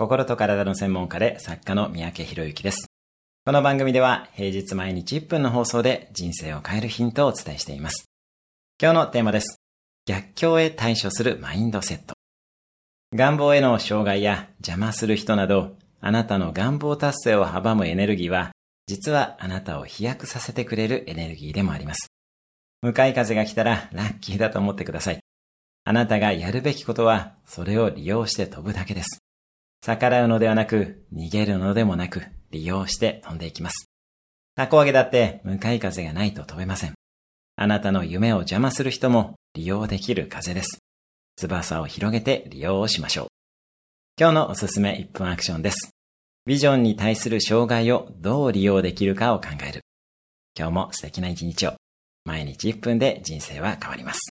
心と体の専門家で作家の三宅博之です。この番組では平日毎日1分の放送で人生を変えるヒントをお伝えしています。今日のテーマです。逆境へ対処するマインドセット。願望への障害や邪魔する人など、あなたの願望達成を阻むエネルギーは、実はあなたを飛躍させてくれるエネルギーでもあります。向かい風が来たらラッキーだと思ってください。あなたがやるべきことは、それを利用して飛ぶだけです。逆らうのではなく、逃げるのでもなく、利用して飛んでいきます。タコ揚げだって向かい風がないと飛べません。あなたの夢を邪魔する人も利用できる風です。翼を広げて利用をしましょう。今日のおすすめ1分アクションです。ビジョンに対する障害をどう利用できるかを考える。今日も素敵な一日を。毎日1分で人生は変わります。